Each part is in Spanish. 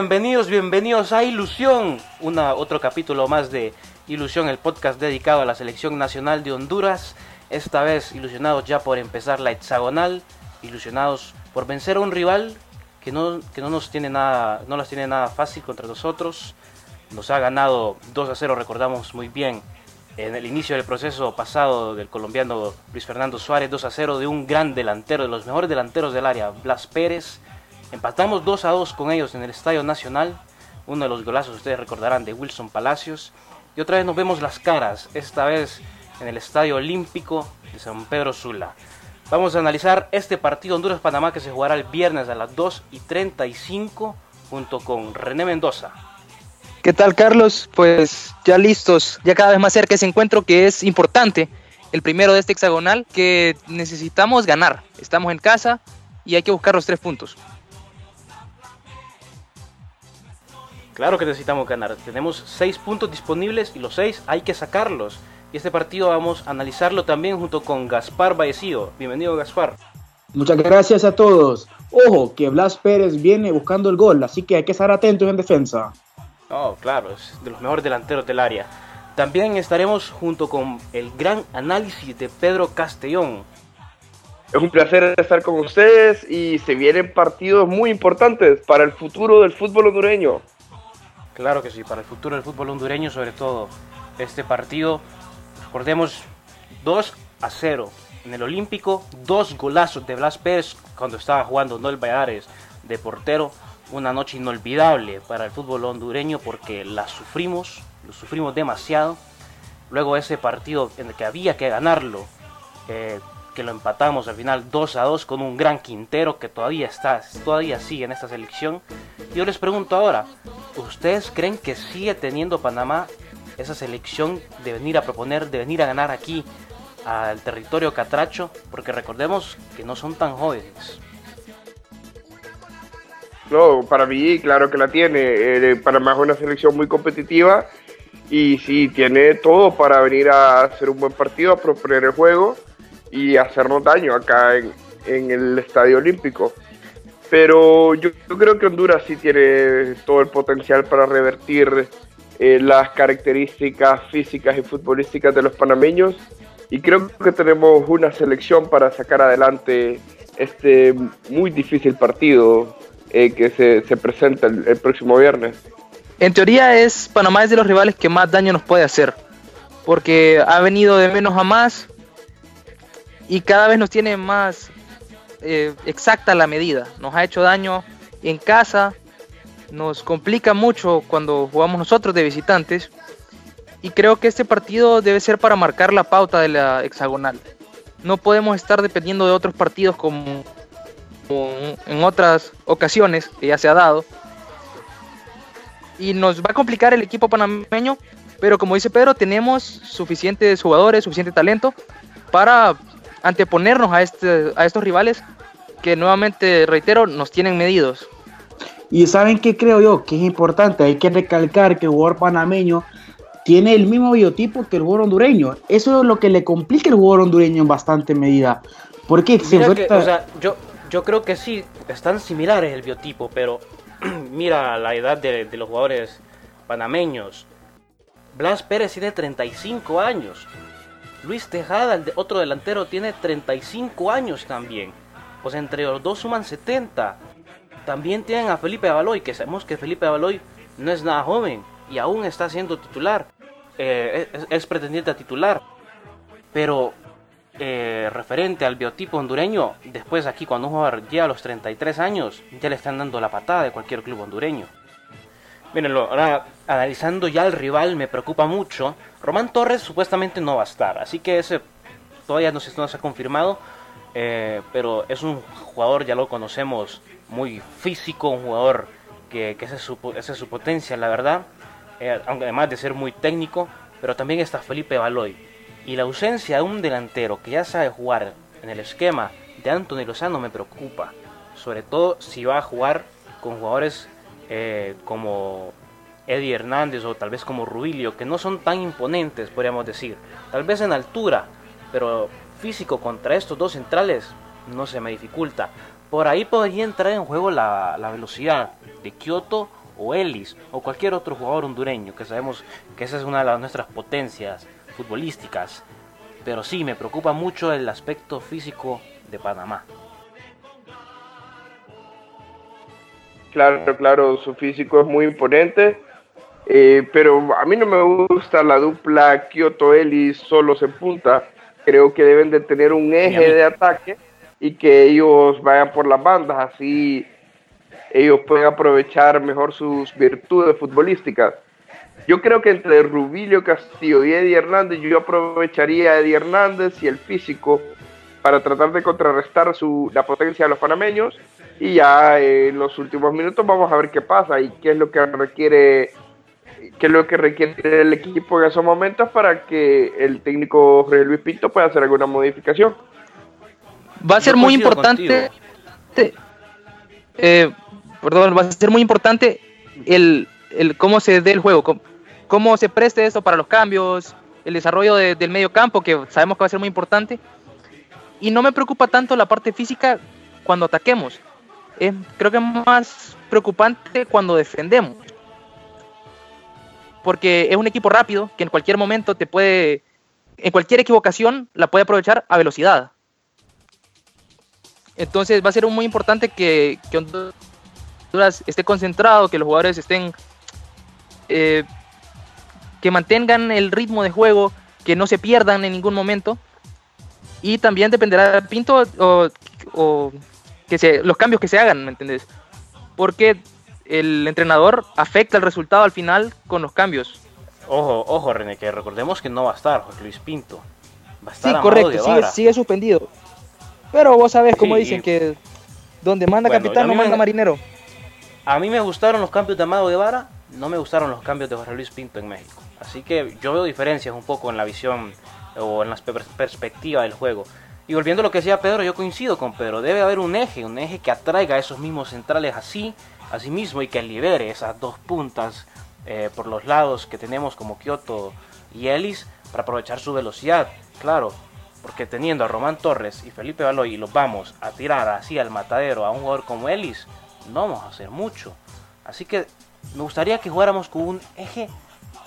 Bienvenidos, bienvenidos a Ilusión, una, otro capítulo más de Ilusión, el podcast dedicado a la selección nacional de Honduras. Esta vez ilusionados ya por empezar la hexagonal, ilusionados por vencer a un rival que no, que no nos tiene nada, no las tiene nada fácil contra nosotros. Nos ha ganado 2 a 0, recordamos muy bien, en el inicio del proceso pasado del colombiano Luis Fernando Suárez, 2 a 0 de un gran delantero, de los mejores delanteros del área, Blas Pérez Empatamos 2 a 2 con ellos en el Estadio Nacional. Uno de los golazos ustedes recordarán de Wilson Palacios. Y otra vez nos vemos las caras, esta vez en el Estadio Olímpico de San Pedro Sula. Vamos a analizar este partido Honduras-Panamá que se jugará el viernes a las 2 y 35 junto con René Mendoza. ¿Qué tal Carlos? Pues ya listos, ya cada vez más cerca ese encuentro que es importante, el primero de este hexagonal que necesitamos ganar. Estamos en casa y hay que buscar los tres puntos. Claro que necesitamos ganar. Tenemos seis puntos disponibles y los seis hay que sacarlos. Y este partido vamos a analizarlo también junto con Gaspar Vallecido. Bienvenido Gaspar. Muchas gracias a todos. Ojo, que Blas Pérez viene buscando el gol, así que hay que estar atentos en defensa. Oh, claro, es de los mejores delanteros del área. También estaremos junto con el gran análisis de Pedro Castellón. Es un placer estar con ustedes y se vienen partidos muy importantes para el futuro del fútbol hondureño. Claro que sí, para el futuro del fútbol hondureño, sobre todo este partido. Recordemos 2 a 0 en el Olímpico, dos golazos de Blas Pérez cuando estaba jugando Noel Valladares de portero. Una noche inolvidable para el fútbol hondureño porque la sufrimos, lo sufrimos demasiado. Luego ese partido en el que había que ganarlo, eh, que lo empatamos al final 2 a 2 con un gran Quintero que todavía está, todavía sigue en esta selección. Yo les pregunto ahora, ¿ustedes creen que sigue teniendo Panamá esa selección de venir a proponer, de venir a ganar aquí al territorio catracho? Porque recordemos que no son tan jóvenes. No, para mí, claro que la tiene. Eh, Panamá es una selección muy competitiva y sí, tiene todo para venir a hacer un buen partido, a proponer el juego y hacernos daño acá en, el Estadio Olímpico. Pero yo, creo que Honduras sí tiene todo el potencial para revertir eh, las características físicas y futbolísticas de los panameños y creo que tenemos una selección para sacar adelante este muy difícil partido eh, que se, presenta el, el, próximo viernes. En teoría es Panamá es de los rivales que más daño nos puede hacer, porque ha venido de menos a más, y cada vez nos tiene más eh, exacta la medida. Nos ha hecho daño en casa, nos complica mucho cuando jugamos nosotros de visitantes y creo que este partido debe ser para marcar la pauta de la hexagonal. No podemos estar dependiendo de otros partidos como, en otras ocasiones que ya se ha dado. Y nos va a complicar el equipo panameño, pero como dice Pedro, tenemos suficientes jugadores, suficiente talento para anteponernos a, este, a estos rivales que nuevamente, reitero, nos tienen medidos. Y saben qué creo yo que es importante, hay que recalcar que el jugador panameño tiene el mismo biotipo que el jugador hondureño. Eso es lo que le complica el jugador hondureño en bastante medida. Porque yo, yo creo que sí, están similares el biotipo, pero mira la edad de, de los jugadores panameños. Blas Pérez tiene 35 años. Luis Tejada, el otro delantero, tiene 35 años también. Pues entre los dos suman 70. También tienen a Felipe Avaloy, que sabemos que Felipe Avaloy no es nada joven y aún está siendo titular. Eh, es, pretendiente a titular. Pero eh, referente al biotipo hondureño, después aquí cuando un jugador llega a los 33 años, ya le están dando la patada de cualquier club hondureño. Mírenlo, ahora analizando ya al rival me preocupa mucho. Román Torres supuestamente no va a estar, así que ese todavía no se, no ha confirmado. Eh, pero es un jugador, ya lo conocemos, muy físico, un jugador que, esa, es su, es su, potencia, la verdad. Eh, además de ser muy técnico, pero también está Felipe Baloy. Y la ausencia de un delantero que ya sabe jugar en el esquema de Anthony Lozano me preocupa. Sobre todo si va a jugar con jugadores eh, como Eddie Hernández o tal vez como Rubilio, que no son tan imponentes, podríamos decir. Tal vez en altura, pero físico contra estos dos centrales no se me dificulta. Por ahí podría entrar en juego la, velocidad. de Kioto o Ellis o cualquier otro jugador hondureño, que sabemos que esa es una de nuestras potencias futbolísticas. Pero sí, me preocupa mucho el aspecto físico de Panamá. Claro, claro, su físico es muy imponente, eh, pero a mí no me gusta la dupla Kyoto-Ellis solos en punta. Creo que deben de tener un eje de ataque y que ellos vayan por las bandas, así ellos pueden aprovechar mejor sus virtudes futbolísticas. Yo creo que entre Rubilio Castillo y Eddie Hernández, yo aprovecharía a Eddie Hernández y el físico para tratar de contrarrestar su, la potencia de los panameños y ya en los últimos minutos vamos a ver qué pasa y qué es lo que requiere qué es lo que requiere el equipo en esos momentos para que el técnico Jorge Luis Pinto pueda hacer alguna modificación. Va a ser muy importante, eh, perdón, va a ser muy importante el, el cómo se dé el juego, cómo, se preste esto para los cambios, el desarrollo del medio campo, que sabemos que va a ser muy importante. Y no me preocupa tanto la parte física cuando ataquemos. Creo que es más preocupante cuando defendemos. Porque es un equipo rápido que en cualquier momento te puede, en cualquier equivocación, la puede aprovechar a velocidad. Entonces va a ser muy importante que, Honduras esté concentrado, que los jugadores estén, eh, que mantengan el ritmo de juego, que no se pierdan en ningún momento. Y también dependerá de Pinto o, que se, los cambios que se hagan, ¿me entendés? Porque el entrenador afecta el resultado al final con los cambios. Ojo, ojo, René, que recordemos que no va a estar José Luis Pinto. Va a estar sí, correcto, sigue, sigue suspendido. Pero vos sabés, como dicen, que donde manda capitán no manda marinero. A mí me gustaron los cambios de Amado Guevara, no me gustaron los cambios de José Luis Pinto en México. Así que yo veo diferencias un poco en la visión o en la perspectiva del juego. Y volviendo a lo que decía Pedro, yo coincido con Pedro. Debe haber un eje, un eje que atraiga a esos mismos centrales así, a sí mismo y que libere esas dos puntas eh, por los lados que tenemos como Kioto y Ellis para aprovechar su velocidad. Claro, porque teniendo a Román Torres y Felipe Baloy y los vamos a tirar así al matadero a un jugador como Ellis, no vamos a hacer mucho. Así que me gustaría que jugáramos con un eje,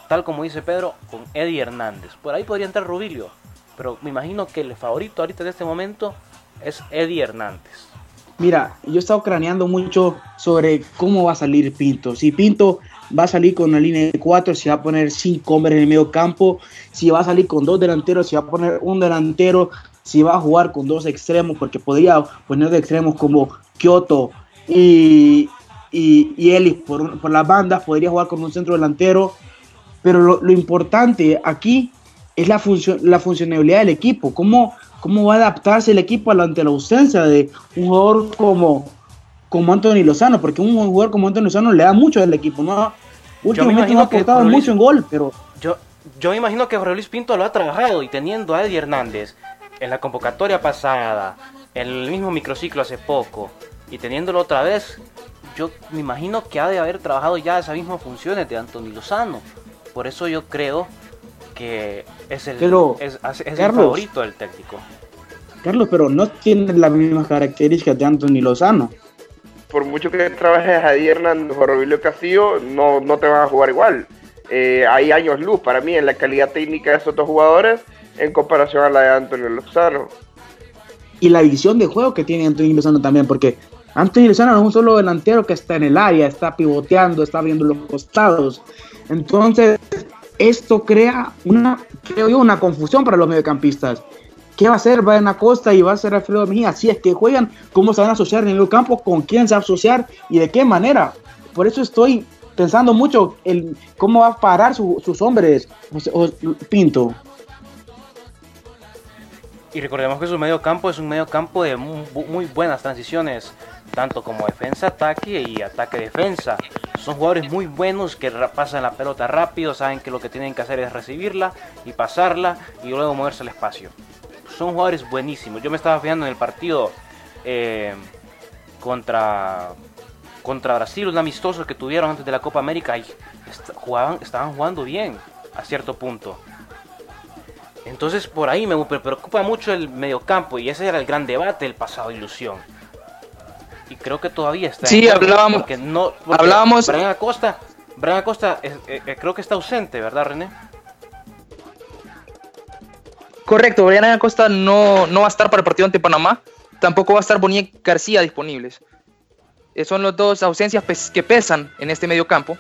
tal como dice Pedro, con Eddie Hernández. Por ahí podría entrar Rubilio, pero me imagino que el favorito ahorita en este momento es Eddie Hernández. Mira, yo he estado craneando mucho sobre cómo va a salir Pinto. Si Pinto va a salir con una línea de cuatro, si va a poner cinco hombres en el medio campo, si va a salir con dos delanteros, si va a poner un delantero, si va a jugar con dos extremos, porque podría poner de extremos como Kyoto y, y, y Ellis por, por las bandas, podría jugar con un centro delantero, pero lo, importante aquí es la, función, la funcionalidad del equipo, cómo, cómo va a adaptarse el equipo ante la ausencia de un jugador como, como Anthony Lozano, porque un jugador como Anthony Lozano le da mucho al equipo, ¿no? Últimamente no ha aportado mucho en gol, pero... Yo, yo me imagino que Jorge Luis Pinto lo ha trabajado y teniendo a Eddie Hernández en la convocatoria pasada, en el mismo microciclo hace poco, y teniéndolo otra vez, yo me imagino que ha de haber trabajado ya esas mismas funciones de Anthony Lozano. Por eso yo creo que es el, es, el favorito del técnico. Carlos, pero no tiene las mismas características de Anthony Lozano. Por mucho que trabajes a Hernández o Robilio Castillo, no, no te van a jugar igual. Eh, hay años luz para mí en la calidad técnica de esos dos jugadores en comparación a la de Anthony Lozano. Y la visión de juego que tiene Anthony Lozano también, porque Anthony Lozano no es un solo delantero que está en el área, está pivoteando, está viendo los costados. Entonces, esto crea una, creo una confusión para los mediocampistas. ¿Qué va a hacer Brian Acosta y va a ser Alfredo Mejía? Si es que juegan, ¿cómo se van a asociar en el campo? ¿Con quién se va a asociar? ¿Y de qué manera? Por eso estoy pensando mucho en cómo va a parar sus hombres, Pinto. Y recordemos que su medio campo es un medio campo de muy, buenas transiciones, tanto como defensa-ataque y ataque-defensa. Son jugadores muy buenos que pasan la pelota rápido, saben que lo que tienen que hacer es recibirla y pasarla y luego moverse al espacio. Son jugadores buenísimos. Yo me estaba fijando en el partido eh, contra, contra Brasil, un amistoso que tuvieron antes de la Copa América y jugaban, estaban jugando bien a cierto punto. Entonces por ahí me preocupa mucho el mediocampo y ese era el gran debate del pasado ilusión. Y creo que todavía está. Sí, hablábamos. Porque no, porque hablábamos. Brian Acosta, Brian Acosta eh, eh, creo que está ausente, ¿verdad, René? Correcto, Brian Acosta no, no va a estar para el partido ante Panamá. Tampoco va a estar Boniek García disponibles. Eh, son las dos ausencias que pesan en este medio campo.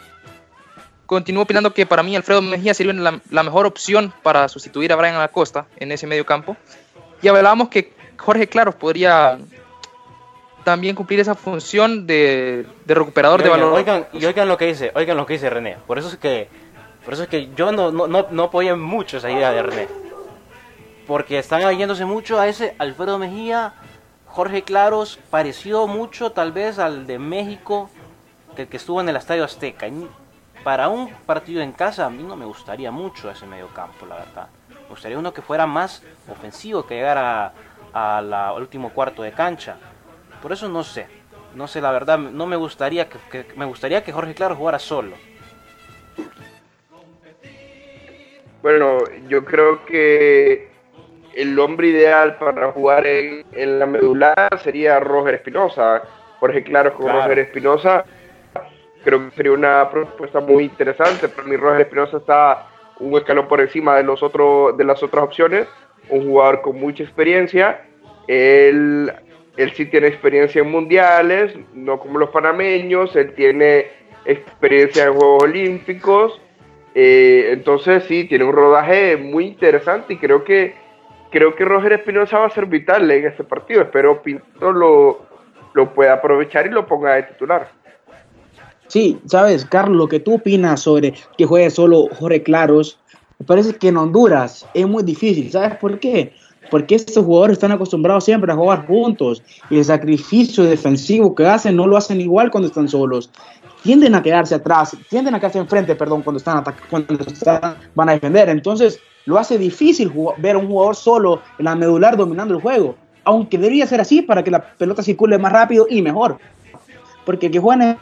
Continúo opinando que para mí Alfredo Mejía sería la, la, mejor opción para sustituir a Brian Acosta en ese medio campo. Y hablábamos que Jorge Claros podría también cumplir esa función de, de recuperador oigan, de valor. Oigan, y oigan lo que dice, oigan lo que dice René. Por eso es que, por eso es que yo no, no, no, no apoyé mucho esa idea de René. Porque están yéndose mucho a ese Alfredo Mejía, Jorge Claros, pareció mucho tal vez al de México, que, que estuvo en el Estadio Azteca. Y para un partido en casa, a mí no me gustaría mucho ese medio campo, la verdad. Me gustaría uno que fuera más ofensivo, que llegara al último cuarto de cancha. Por eso no sé, no sé la verdad, no me gustaría que, que, me gustaría que Jorge Claro jugara solo. Bueno, yo creo que el hombre ideal para jugar en, en la medular sería Roger Espinosa. Jorge Claro con claro. Roger Espinosa creo que sería una propuesta muy interesante. Para mí Roger Espinosa está un escalón por encima de los otros de las otras opciones, un jugador con mucha experiencia. Él, él sí tiene experiencia en mundiales, no como los panameños, él tiene experiencia en Juegos Olímpicos, eh, entonces sí, tiene un rodaje muy interesante y creo que creo que Roger Espinosa va a ser vital en este partido. Espero Pinto lo, lo pueda aprovechar y lo ponga de titular. Sí, sabes, Carlos, lo que tú opinas sobre que juegue solo Jorge Claros, me parece que en Honduras es muy difícil. ¿Sabes por qué? Porque estos jugadores están acostumbrados siempre a jugar juntos y el sacrificio defensivo que hacen no lo hacen igual cuando están solos. Tienden a quedarse atrás, tienden a quedarse enfrente, perdón, cuando están, cuando van a defender. Entonces, lo hace difícil ver a un jugador solo en la medular dominando el juego. Aunque debería ser así para que la pelota circule más rápido y mejor. Porque que jueguen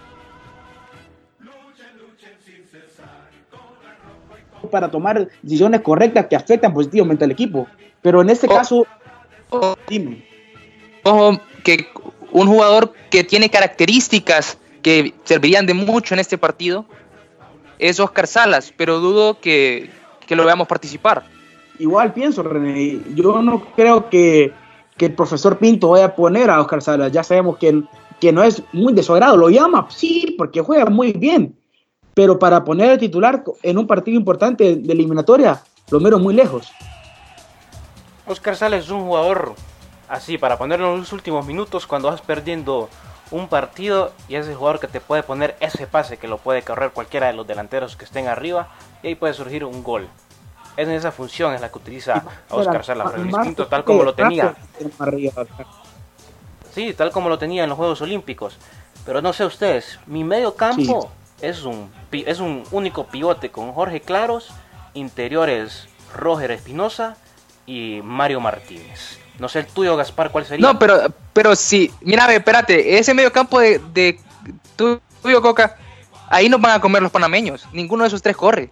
para tomar decisiones correctas que afectan positivamente al equipo. Pero en este oh, caso, oh, dime. Ojo, que un jugador que tiene características que servirían de mucho en este partido es Oscar Salas, pero dudo que, que lo veamos participar. Igual pienso, René, yo no creo que, que, el profesor Pinto vaya a poner a Oscar Salas, ya sabemos que, que no es muy de su agrado, lo llama, sí, porque juega muy bien, pero para poner el titular en un partido importante de eliminatoria, lo mero muy lejos. Oscar Sales es un jugador así, para ponerlo en los últimos minutos cuando vas perdiendo un partido y es el jugador que te puede poner ese pase que lo puede correr cualquiera de los delanteros que estén arriba y ahí puede surgir un gol. Es en esa función es la que utiliza a Oscar Salas, pero distinto tal como lo tenía. Sí, tal como lo tenía en los Juegos Olímpicos. Pero no sé ustedes, mi medio campo sí. es un es un único pivote con Jorge Claros, interiores Roger Espinosa y Mario Martínez. No sé el tuyo, Gaspar, ¿cuál sería? No, pero, pero sí, mira, espérate, ese medio campo de, de tuyo, Coca, ahí nos van a comer los panameños. Ninguno de esos tres corre.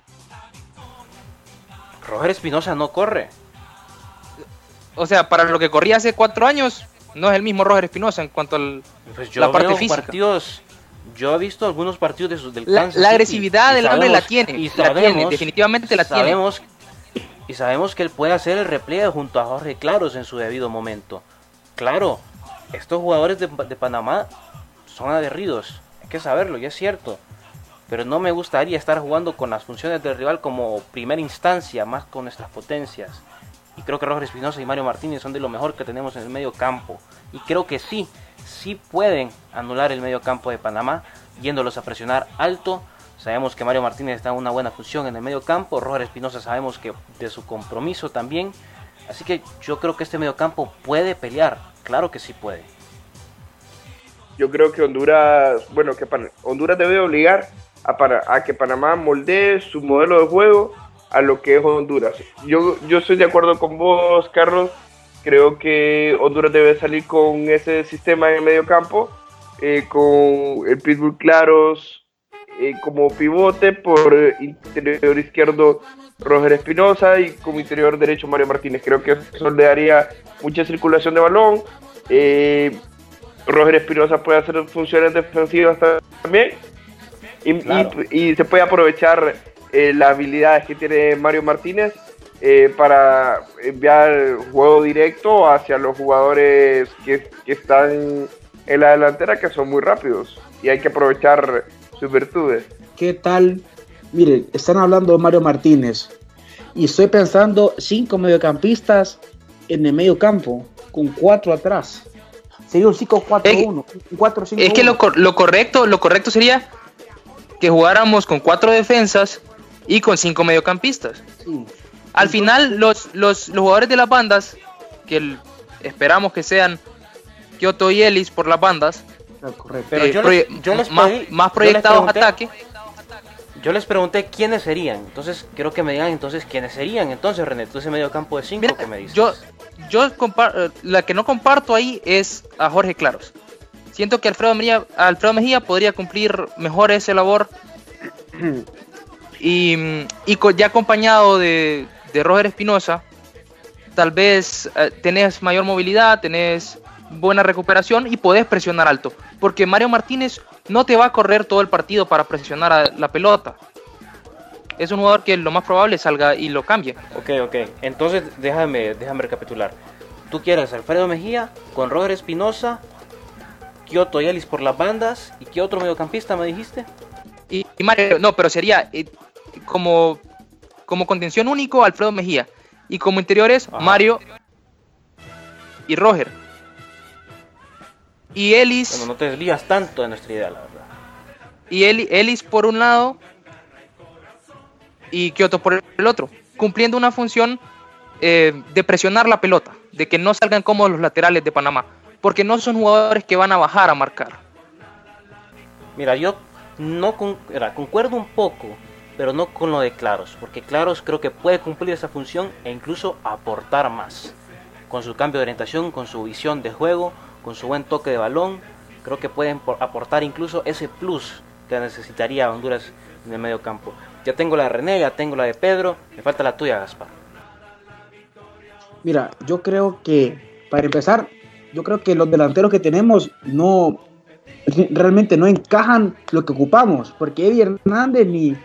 Roger Espinosa no corre. O sea, para lo que corría hace cuatro años, no es el mismo Roger Espinosa en cuanto a pues la parte física. Partidos, yo he visto algunos partidos de sus, del la, la agresividad del hombre la tiene, sabemos, la tiene, definitivamente la sabemos, tiene. Y sabemos que él puede hacer el repliegue junto a Jorge Claros en su debido momento. Claro, estos jugadores de, Panamá son aguerridos, hay que saberlo, y es cierto. Pero no me gustaría estar jugando con las funciones del rival como primera instancia, más con nuestras potencias. Y creo que Roger Espinosa y Mario Martínez son de lo mejor que tenemos en el medio campo. Y creo que sí, sí pueden anular el medio campo de Panamá, yéndolos a presionar alto. Sabemos que Mario Martínez está en una buena función en el medio campo. Roger Espinosa sabemos que de su compromiso también. Así que yo creo que este medio campo puede pelear. Claro que sí puede. Yo creo que Honduras, bueno, que Pan Honduras debe obligar a, para a que Panamá moldee su modelo de juego a lo que es Honduras. Yo, yo estoy de acuerdo con vos, Carlos. Creo que Honduras debe salir con ese sistema en el medio campo, eh, con el Pitbull Claros eh, como pivote, por interior izquierdo Roger Espinosa y como interior derecho Mario Martínez. Creo que eso le daría mucha circulación de balón. Eh, Roger Espinosa puede hacer funciones defensivas también. Y, Claro. y- y se puede aprovechar eh, las habilidades que tiene Mario Martínez eh, para enviar juego directo hacia los jugadores que, que están en la delantera, que son muy rápidos. Y hay que aprovechar sus virtudes. ¿Qué tal? Miren, están hablando de Mario Martínez. Y estoy pensando cinco mediocampistas en el medio campo, con cuatro atrás. Sería un 5-4-1. Un 4-5-1. Es que lo, cor- lo correcto, lo correcto sería que jugáramos con cuatro defensas y con cinco mediocampistas. Sí. Al final, los, los, los jugadores de las bandas, que el- esperamos que sean Kyoto y Ellis por las bandas, Correcto. Pero eh, yo proye- les- yo les más, pedí- más yo proyectados les pregunté- ataque. Yo les pregunté quiénes serían. Entonces, quiero que me digan entonces quiénes serían. Entonces, René, tú ese medio campo de 5 Mira, que me dices. yo, yo eh, la que no comparto ahí es a Jorge Claros. Siento que Alfredo Mejía, Alfredo Mejía podría cumplir mejor esa labor y, y ya acompañado de, de Roger Espinosa, tal vez eh, tenés mayor movilidad, tenés buena recuperación y podés presionar alto. Porque Mario Martínez no te va a correr todo el partido para presionar a la pelota. Es un jugador que lo más probable salga y lo cambie. Ok, ok. Entonces, déjame, déjame recapitular. Tú quieres Alfredo Mejía con Roger Espinosa, Kyoto y Ellis por las bandas. ¿Y qué otro mediocampista me dijiste? Y, y Mario, no, pero sería eh, como, como contención único Alfredo Mejía. Y como interiores, Ajá. Mario y Roger. Y Ellis, Bueno, no te desvías tanto de nuestra idea, la verdad. y Ellis por un lado y Kioto por el otro. Cumpliendo una función eh, de presionar la pelota, de que no salgan cómodos los laterales de Panamá. Porque no son jugadores que van a bajar a marcar. Mira, yo no con- era, concuerdo un poco, pero no con lo de Claros, porque Claros creo que puede cumplir esa función e incluso aportar más. Con su cambio de orientación, con su visión de juego, con su buen toque de balón, creo que pueden por- aportar incluso ese plus que necesitaría Honduras en el medio campo. Ya tengo la de René, ya tengo la de Pedro, me falta la tuya, Gaspar. Mira, yo creo que, para empezar, yo creo que los delanteros que tenemos no realmente no encajan lo que ocupamos, porque Eddie Hernández ni,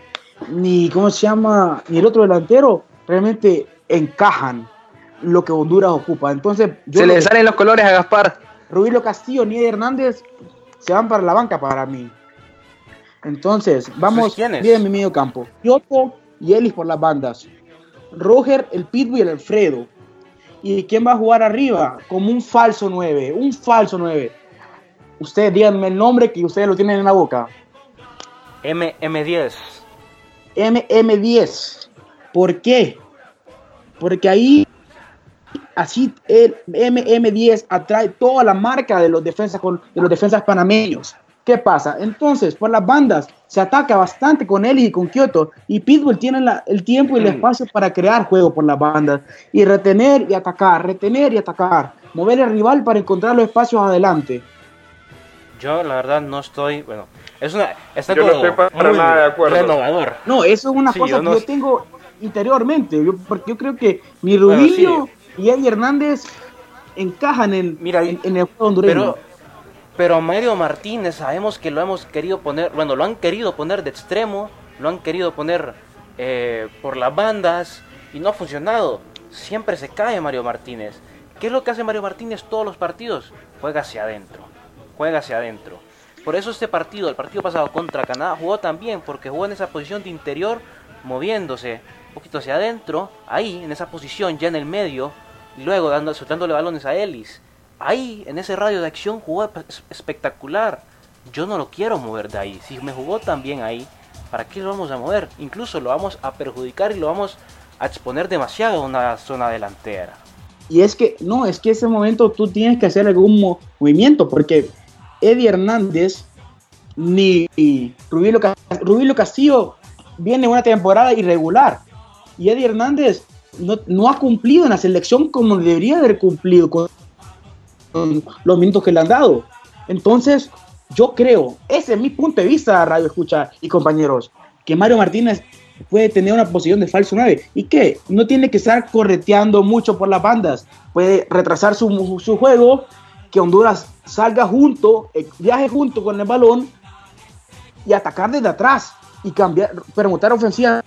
ni ¿cómo se llama? Ni el otro delantero realmente encajan lo que Honduras ocupa. Entonces, yo Se le que- salen los colores a Gaspar. Rubilo Castillo ni Eddie Hernández se van para la banca para mí. Entonces, vamos ¿quiénes? bien en mi medio campo. Kioto y Ellis por las bandas. Roger, el Pitbull y el Alfredo. ¿Y quién va a jugar arriba? Como un falso 9, un falso 9. Ustedes díganme el nombre que ustedes lo tienen en la boca. M M10. MM10. ¿Por qué? Porque ahí, así el MM10 atrae toda la marca de los defensas, con, de los defensas panameños. ¿Qué pasa? Entonces, por las bandas se ataca bastante con él y con Kyoto. Y Pitbull tiene la- el tiempo y el espacio para crear juego por las bandas. Y retener y atacar, retener y atacar. Mover al rival para encontrar los espacios adelante. Yo la verdad no estoy, bueno, es una está Yo no como estoy para nada de acuerdo. renovador. No, eso es una Sí, cosa yo que no yo tengo interiormente. Yo, porque yo creo que mi Bueno, Rubilio y Eddie Hernández encajan en, Mira, en, en el juego hondureño. Pero, pero Mario Martínez sabemos que lo hemos querido poner, bueno, lo han querido poner de extremo, lo han querido poner eh, por las bandas y no ha funcionado. Siempre se cae Mario Martínez. ¿Qué es lo que hace Mario Martínez todos los partidos? Juega hacia adentro, juega hacia adentro. Por eso este partido, el partido pasado contra Canadá, jugó también, porque jugó en esa posición de interior, moviéndose un poquito hacia adentro, ahí, en esa posición, ya en el medio, luego dando, soltándole balones a Ellis. Ahí, en ese radio de acción, jugó espe- espectacular. Yo no lo quiero mover de ahí. Si me jugó tan bien ahí, ¿para qué lo vamos a mover? Incluso lo vamos a perjudicar y lo vamos a exponer demasiado a una zona delantera. Y es que, no, es que ese momento tú tienes que hacer algún mo- movimiento, porque Eddie Hernández ni Rubilio Castillo viene una temporada irregular. Y Eddie Hernández no, ha cumplido en la selección como debería haber cumplido con, los minutos que le han dado. Entonces, yo creo, ese es mi punto de vista, Radio Escucha y compañeros, que Mario Martínez puede tener una posición de falso 9. ¿Y qué? No tiene que estar correteando mucho por las bandas. Puede retrasar su, su juego, que Honduras salga junto, eh, viaje junto con el balón y atacar desde atrás y cambiar, permutar ofensiva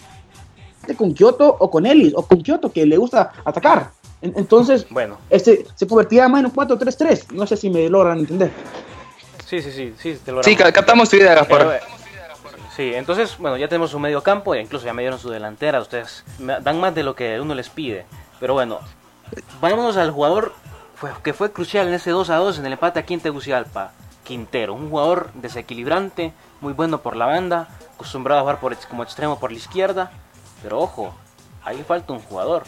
con Kioto o con Ellis o con Kioto que le gusta atacar. Entonces, bueno. este, se convertía más en un 4-3-3. No sé si me logran entender. Sí, sí, sí, sí, te Sí, captamos tu idea, Gaspar. Eh, sí, entonces, bueno, ya tenemos un medio campo e incluso ya me dieron su delantera. Ustedes dan más de lo que uno les pide. Pero bueno, vámonos al jugador que fue crucial en ese 2 2 en el empate aquí en Tegucigalpa. Quintero, un jugador desequilibrante, muy bueno por la banda, acostumbrado a jugar por, como extremo por la izquierda. Pero ojo, ahí falta un jugador.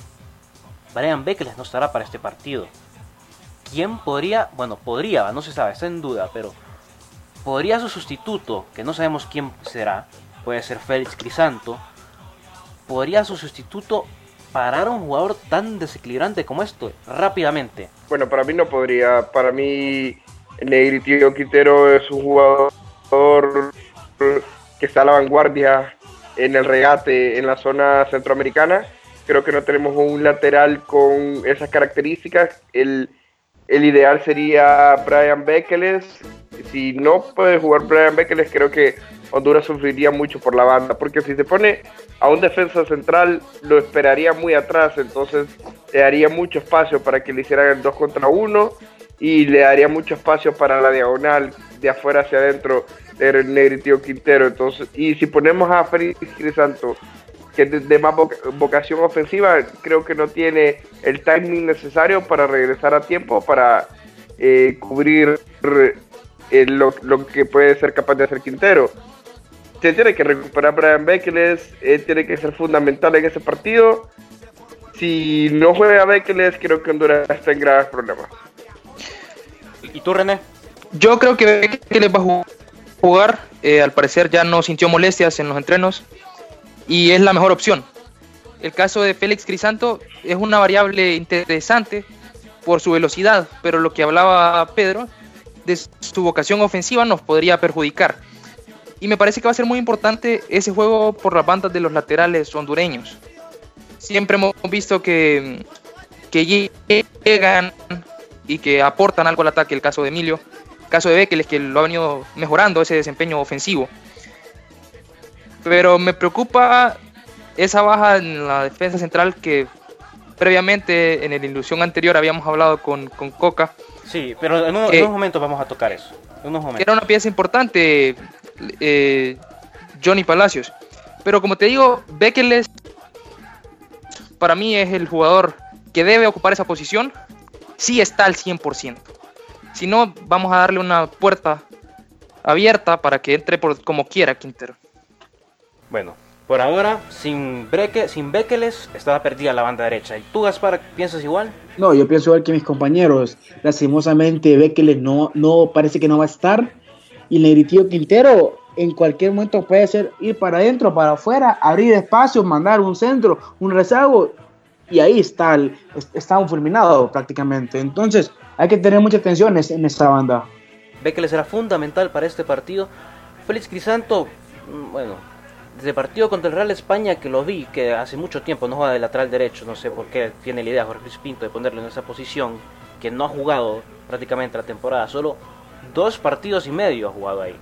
Brian Beckles no estará para este partido. ¿Quién podría? Bueno, podría, no se sabe, está en duda, pero podría su sustituto, que no sabemos quién será, puede ser Félix Crisanto, podría su sustituto parar a un jugador tan desequilibrante como esto rápidamente. Bueno, para mí no podría. Para mí, Negritio Quintero es un jugador que está a la vanguardia en el regate en la zona centroamericana creo que no tenemos un lateral con esas características. El, ideal sería Brian Bekeles. Si no puede jugar Brian Bekeles, creo que Honduras sufriría mucho por la banda, porque si se pone a un defensa central, lo esperaría muy atrás, entonces le daría mucho espacio para que le hicieran el 2 contra 1 y le daría mucho espacio para la diagonal de afuera hacia adentro del Negritio Quintero. Entonces, y si ponemos a Félix Crisanto que de, más vocación ofensiva, creo que no tiene el timing necesario para regresar a tiempo, para eh, cubrir eh, lo, que puede ser capaz de hacer Quintero. Se tiene que recuperar Brian Bekeles, él tiene que ser fundamental en ese partido. Si no juega Bekeles, creo que Honduras está en graves problemas. ¿Y tú, René? Yo creo que Bekeles va a jugar. Eh, al parecer ya no sintió molestias en los entrenos y es la mejor opción. El caso de Félix Crisanto es una variable interesante por su velocidad, pero lo que hablaba Pedro de su vocación ofensiva nos podría perjudicar. Y me parece que va a ser muy importante ese juego por las bandas de los laterales hondureños. Siempre hemos visto que, que llegan y que aportan algo al ataque, el caso de Emilio, caso de Bekeles que lo ha venido mejorando ese desempeño ofensivo. Pero me preocupa esa baja en la defensa central que previamente en la ilusión anterior habíamos hablado con, Coca. Sí, pero en, unos momentos vamos a tocar eso. Era una pieza importante eh, Johnny Palacios. Pero como te digo, Bekeles para mí es el jugador que debe ocupar esa posición. Sí está al 100%. Si no, vamos a darle una puerta abierta para que entre por como quiera Quintero. Bueno, por ahora, sin, breque, sin Bekeles, estaba perdida la banda derecha. ¿Y tú, Gaspar, piensas igual? No, yo pienso igual que mis compañeros. Lastimosamente, Bekeles no, no parece que no va a estar. Y Negritillo Quintero en cualquier momento puede ser ir para adentro, para afuera, abrir espacio, mandar un centro, un rezago. Y ahí está, el, está un fulminado prácticamente. Entonces, hay que tener mucha atención en esta banda. Bekeles era fundamental para este partido. Félix Crisanto, mm, bueno, desde el partido contra el Real España que lo vi, que hace mucho tiempo no juega de lateral derecho, no sé por qué tiene la idea Jorge Luis Pinto de ponerlo en esa posición, que no ha jugado prácticamente la temporada, solo dos partidos y medio ha jugado ahí.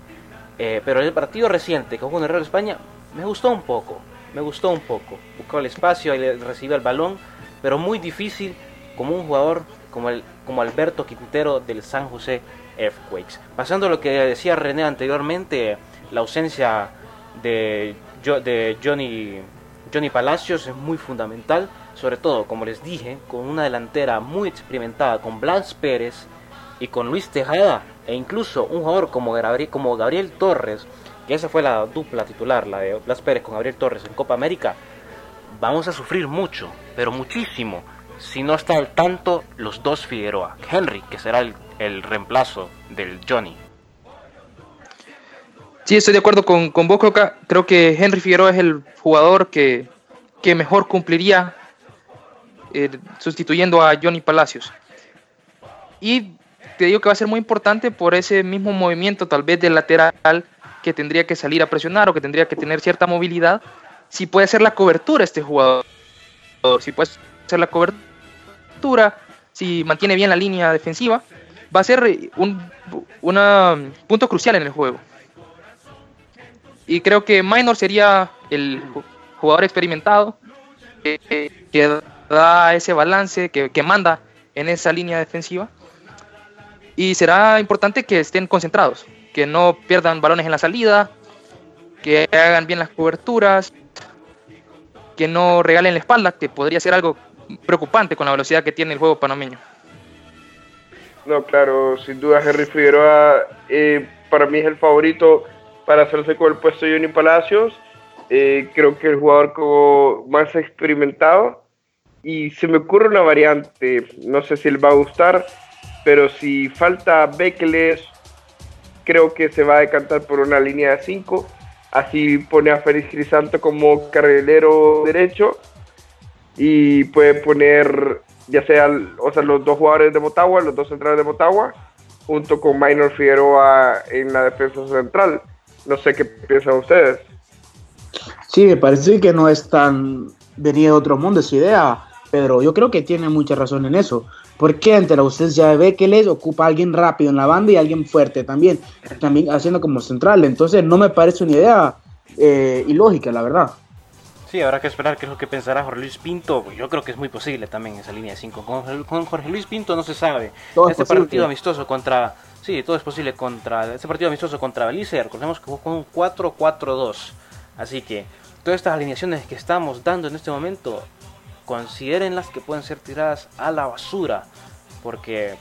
Eh, pero el partido reciente que jugó en el Real España me gustó un poco, me gustó un poco. Buscó el espacio, y recibió el balón, pero muy difícil como un jugador como, el, como Alberto Quintero del San José Earthquakes. Pasando a lo que decía René anteriormente, la ausencia de, de Johnny, Johnny Palacios es muy fundamental, sobre todo, como les dije, con una delantera muy experimentada, con Blas Pérez y con Luis Tejada, e incluso un jugador como Gabriel, como Gabriel Torres, que esa fue la dupla titular, la de Blas Pérez con Gabriel Torres en Copa América, vamos a sufrir mucho, pero muchísimo, si no está al tanto los dos Figueroa. Henry, que será el, el reemplazo del Johnny. Sí, estoy de acuerdo con, con vos, Creo que Henry Figueroa es el jugador que, mejor cumpliría eh, sustituyendo a Johnny Palacios. Y te digo que va a ser muy importante por ese mismo movimiento, tal vez del lateral, que tendría que salir a presionar o que tendría que tener cierta movilidad. Si puede hacer la cobertura este jugador, si puede hacer la cobertura, si mantiene bien la línea defensiva, va a ser un punto crucial en el juego. Y creo que Minor sería el jugador experimentado que, da ese balance, que, que manda en esa línea defensiva. Y será importante que estén concentrados, que no pierdan balones en la salida, que hagan bien las coberturas, que no regalen la espalda, que podría ser algo preocupante con la velocidad que tiene el juego panameño. No, claro, sin duda Henry Figueroa eh, para mí es el favorito para hacerse con el puesto de Johnny Palacios. Eh, creo que el jugador como más experimentado. Y se me ocurre una variante, no sé si le va a gustar, pero si falta Beckles, creo que se va a decantar por una línea de 5. Así pone a Félix Crisanto como carrilero derecho y puede poner ya sea, o sea los dos jugadores de Motagua, los dos centrales de Motagua, junto con Minor Figueroa en la defensa central. No sé qué piensan ustedes. Sí, me parece que no es tan venía de otro mundo esa idea, pero yo creo que tiene mucha razón en eso. Porque ante la ausencia de Bekeles ocupa a alguien rápido en la banda y alguien fuerte también, también haciendo como central. Entonces no me parece una idea eh, ilógica, la verdad. Sí, habrá que esperar qué es lo que pensará Jorge Luis Pinto. Yo creo que es muy posible también esa línea de 5. Con, Jorge Luis Pinto no se sabe. este partido amistoso contra. Sí, todo es posible contra. Este partido amistoso contra Belice, recordemos que jugó con un 4-4-2. Así que todas estas alineaciones que estamos dando en este momento, consideren las que pueden ser tiradas a la basura. Porque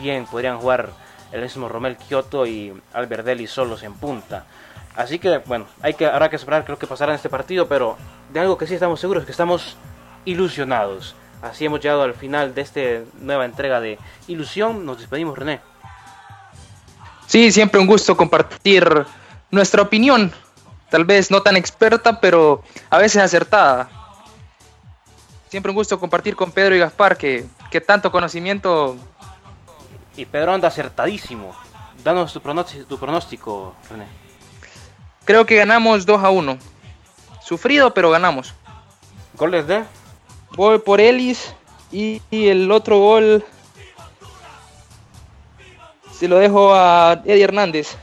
bien podrían jugar el mismo Romel Kioto y Alberdelli solos en punta. Así que, bueno, hay que, habrá que esperar creo que pasará en este partido, pero de algo que sí estamos seguros es que estamos ilusionados. Así hemos llegado al final de esta nueva entrega de Ilusión. Nos despedimos, René. Sí, siempre un gusto compartir nuestra opinión. Tal vez no tan experta, pero a veces acertada. Siempre un gusto compartir con Pedro y Gaspar, que, que tanto conocimiento. Y Pedro anda acertadísimo. Danos tu pronóstico, tu pronóstico René. Creo que ganamos 2 a 1. Sufrido, pero ganamos. ¿Goles de? Voy por Ellis y, el otro gol se lo dejo a Eddie Hernández.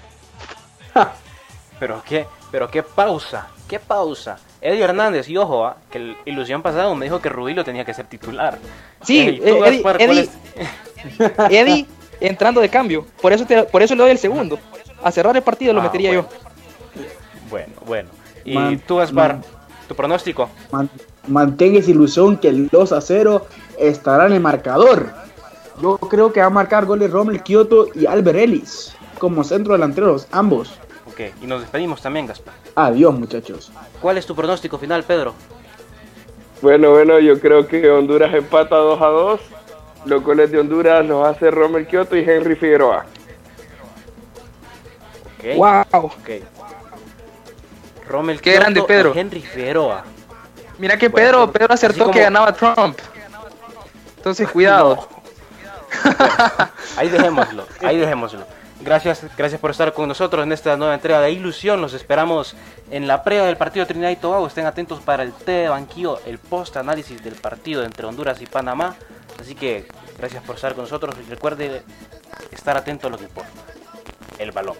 pero qué, pero qué pausa, qué pausa. Eddie Hernández, y ojo, ¿ah? que la ilusión pasada me dijo que Rubilo tenía que ser titular. Sí, Eddie, Eddie, entrando de cambio. Por eso, por eso le doy el segundo. A cerrar el partido lo ah, metería yo. Bueno, bueno. ¿Y tú, Gaspar, tu pronóstico? mantenga esa ilusión que el 2 a 0 estará en el marcador. Yo creo que va a marcar goles Rommel Kioto y Albert Ellis como centro delanteros, ambos. Ok, y nos despedimos también, Gaspar. Adiós, muchachos. ¿Cuál es tu pronóstico final, Pedro? Bueno, bueno, yo creo que Honduras empata 2 a 2. Los goles de Honduras los hace Rommel Kioto y Henry Figueroa. Okay. Wow. Okay. Rommel Qué grande Pedro. Henry Figueroa. Mira que Pedro, Pedro acertó que ganaba Trump. Entonces cuidado. ahí dejémoslo, ahí dejémoslo. Gracias, gracias por estar con nosotros en esta nueva entrega de Ilusión. Los esperamos en la previa del partido de Trinidad y Tobago. Estén atentos para el T de banquillo, el post análisis del partido entre Honduras y Panamá. Así que gracias por estar con nosotros y recuerde estar atento a lo que importa, el balón.